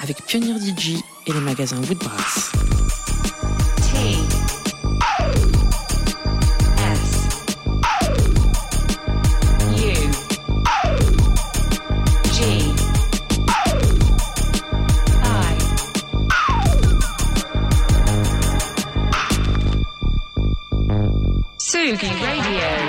avec Pionnier DJ et les magasins Woodbrass. Radio.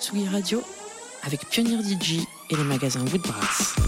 Tsugi Radio avec Pionnier DJ et les magasins Woodbrass.